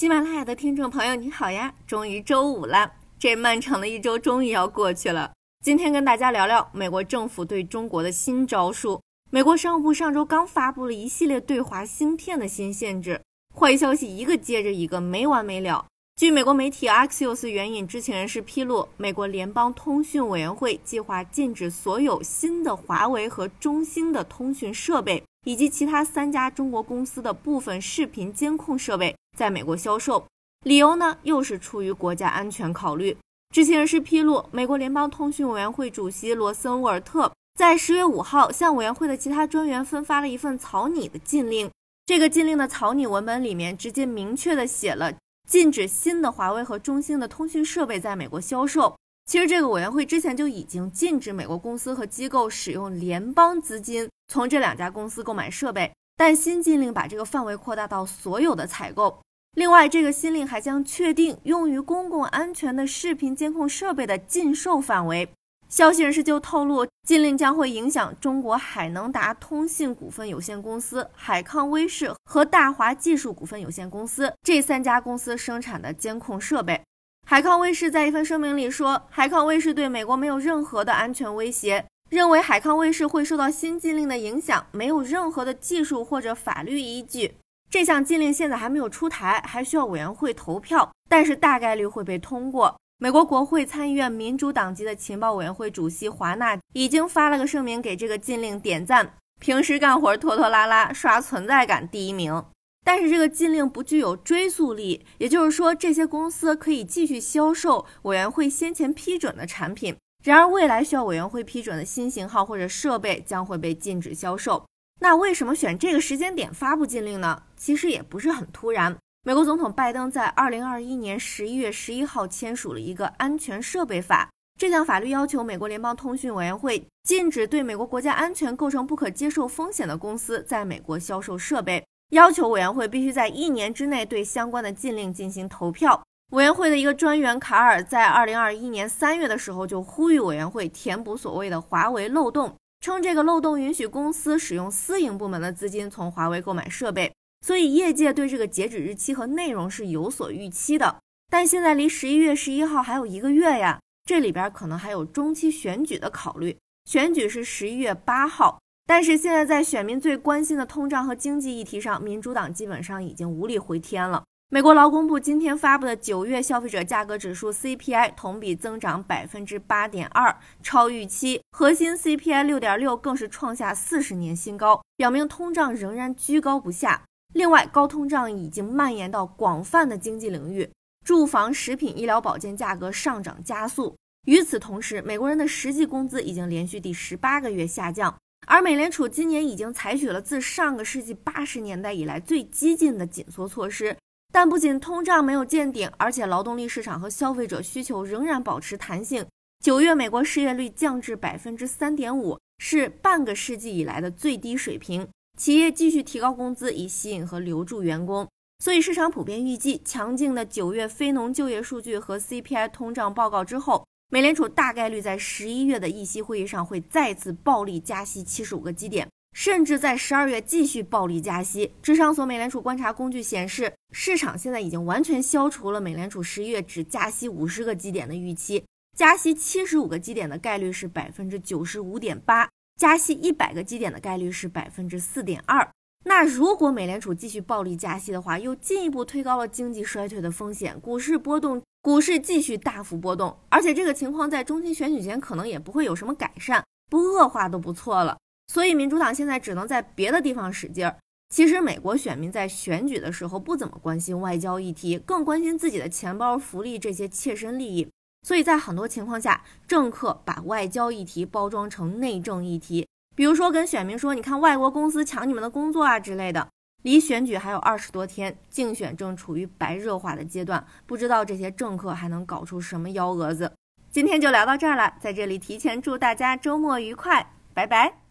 喜马拉雅的听众朋友，你好呀！终于周五了，这漫长的一周终于要过去了。今天跟大家聊聊美国政府对中国的新招数。美国商务部上周刚发布了一系列对华芯片的新限制，坏消息一个接着一个，没完没了。据美国媒体 Axios 援引知情人士披露，美国联邦通讯委员会计划禁止所有新的华为和中兴的通讯设备，以及其他三家中国公司的部分视频监控设备。在美国销售，理由呢又是出于国家安全考虑。知情人士披露，美国联邦通讯委员会主席罗森沃尔特在十月五号向委员会的其他专员分发了一份草拟的禁令。这个禁令的草拟文本里面直接明确的写了禁止新的华为和中兴的通讯设备在美国销售。其实这个委员会之前就已经禁止美国公司和机构使用联邦资金从这两家公司购买设备，但新禁令把这个范围扩大到所有的采购。另外，这个新令还将确定用于公共安全的视频监控设备的禁售范围。消息人士就透露，禁令将会影响中国海能达通信股份有限公司、海康威视和大华技术股份有限公司这三家公司生产的监控设备。海康威视在一份声明里说，海康威视对美国没有任何的安全威胁，认为海康威视会受到新禁令的影响，没有任何的技术或者法律依据。这项禁令现在还没有出台，还需要委员会投票，但是大概率会被通过。美国国会参议院民主党籍的情报委员会主席华纳已经发了个声明，给这个禁令点赞。平时干活拖拖拉拉，刷存在感第一名。但是这个禁令不具有追溯力，也就是说，这些公司可以继续销售委员会先前批准的产品。然而，未来需要委员会批准的新型号或者设备将会被禁止销售。那为什么选这个时间点发布禁令呢？其实也不是很突然。美国总统拜登在二零二一年十一月十一号签署了一个安全设备法，这项法律要求美国联邦通讯委员会禁止对美国国家安全构成不可接受风险的公司在美国销售设备，要求委员会必须在一年之内对相关的禁令进行投票。委员会的一个专员卡尔在二零二一年三月的时候就呼吁委员会填补所谓的华为漏洞。称这个漏洞允许公司使用私营部门的资金从华为购买设备，所以业界对这个截止日期和内容是有所预期的。但现在离十一月十一号还有一个月呀，这里边可能还有中期选举的考虑。选举是十一月八号，但是现在在选民最关心的通胀和经济议题上，民主党基本上已经无力回天了。美国劳工部今天发布的九月消费者价格指数 CPI 同比增长百分之八点二，超预期。核心 CPI 六点六更是创下四十年新高，表明通胀仍然居高不下。另外，高通胀已经蔓延到广泛的经济领域，住房、食品、医疗保健价格上涨加速。与此同时，美国人的实际工资已经连续第十八个月下降，而美联储今年已经采取了自上个世纪八十年代以来最激进的紧缩措施。但不仅通胀没有见顶，而且劳动力市场和消费者需求仍然保持弹性。九月美国失业率降至百分之三点五，是半个世纪以来的最低水平。企业继续提高工资以吸引和留住员工，所以市场普遍预计，强劲的九月非农就业数据和 CPI 通胀报告之后，美联储大概率在十一月的议息会议上会再次暴力加息七十五个基点。甚至在十二月继续暴力加息。智商所美联储观察工具显示，市场现在已经完全消除了美联储十一月只加息五十个基点的预期，加息七十五个基点的概率是百分之九十五点八，加息一百个基点的概率是百分之四点二。那如果美联储继续暴力加息的话，又进一步推高了经济衰退的风险，股市波动，股市继续大幅波动，而且这个情况在中期选举前可能也不会有什么改善，不恶化都不错了。所以，民主党现在只能在别的地方使劲儿。其实，美国选民在选举的时候不怎么关心外交议题，更关心自己的钱包、福利这些切身利益。所以在很多情况下，政客把外交议题包装成内政议题，比如说跟选民说：“你看，外国公司抢你们的工作啊之类的。”离选举还有二十多天，竞选正处于白热化的阶段，不知道这些政客还能搞出什么幺蛾子。今天就聊到这儿了，在这里提前祝大家周末愉快，拜拜。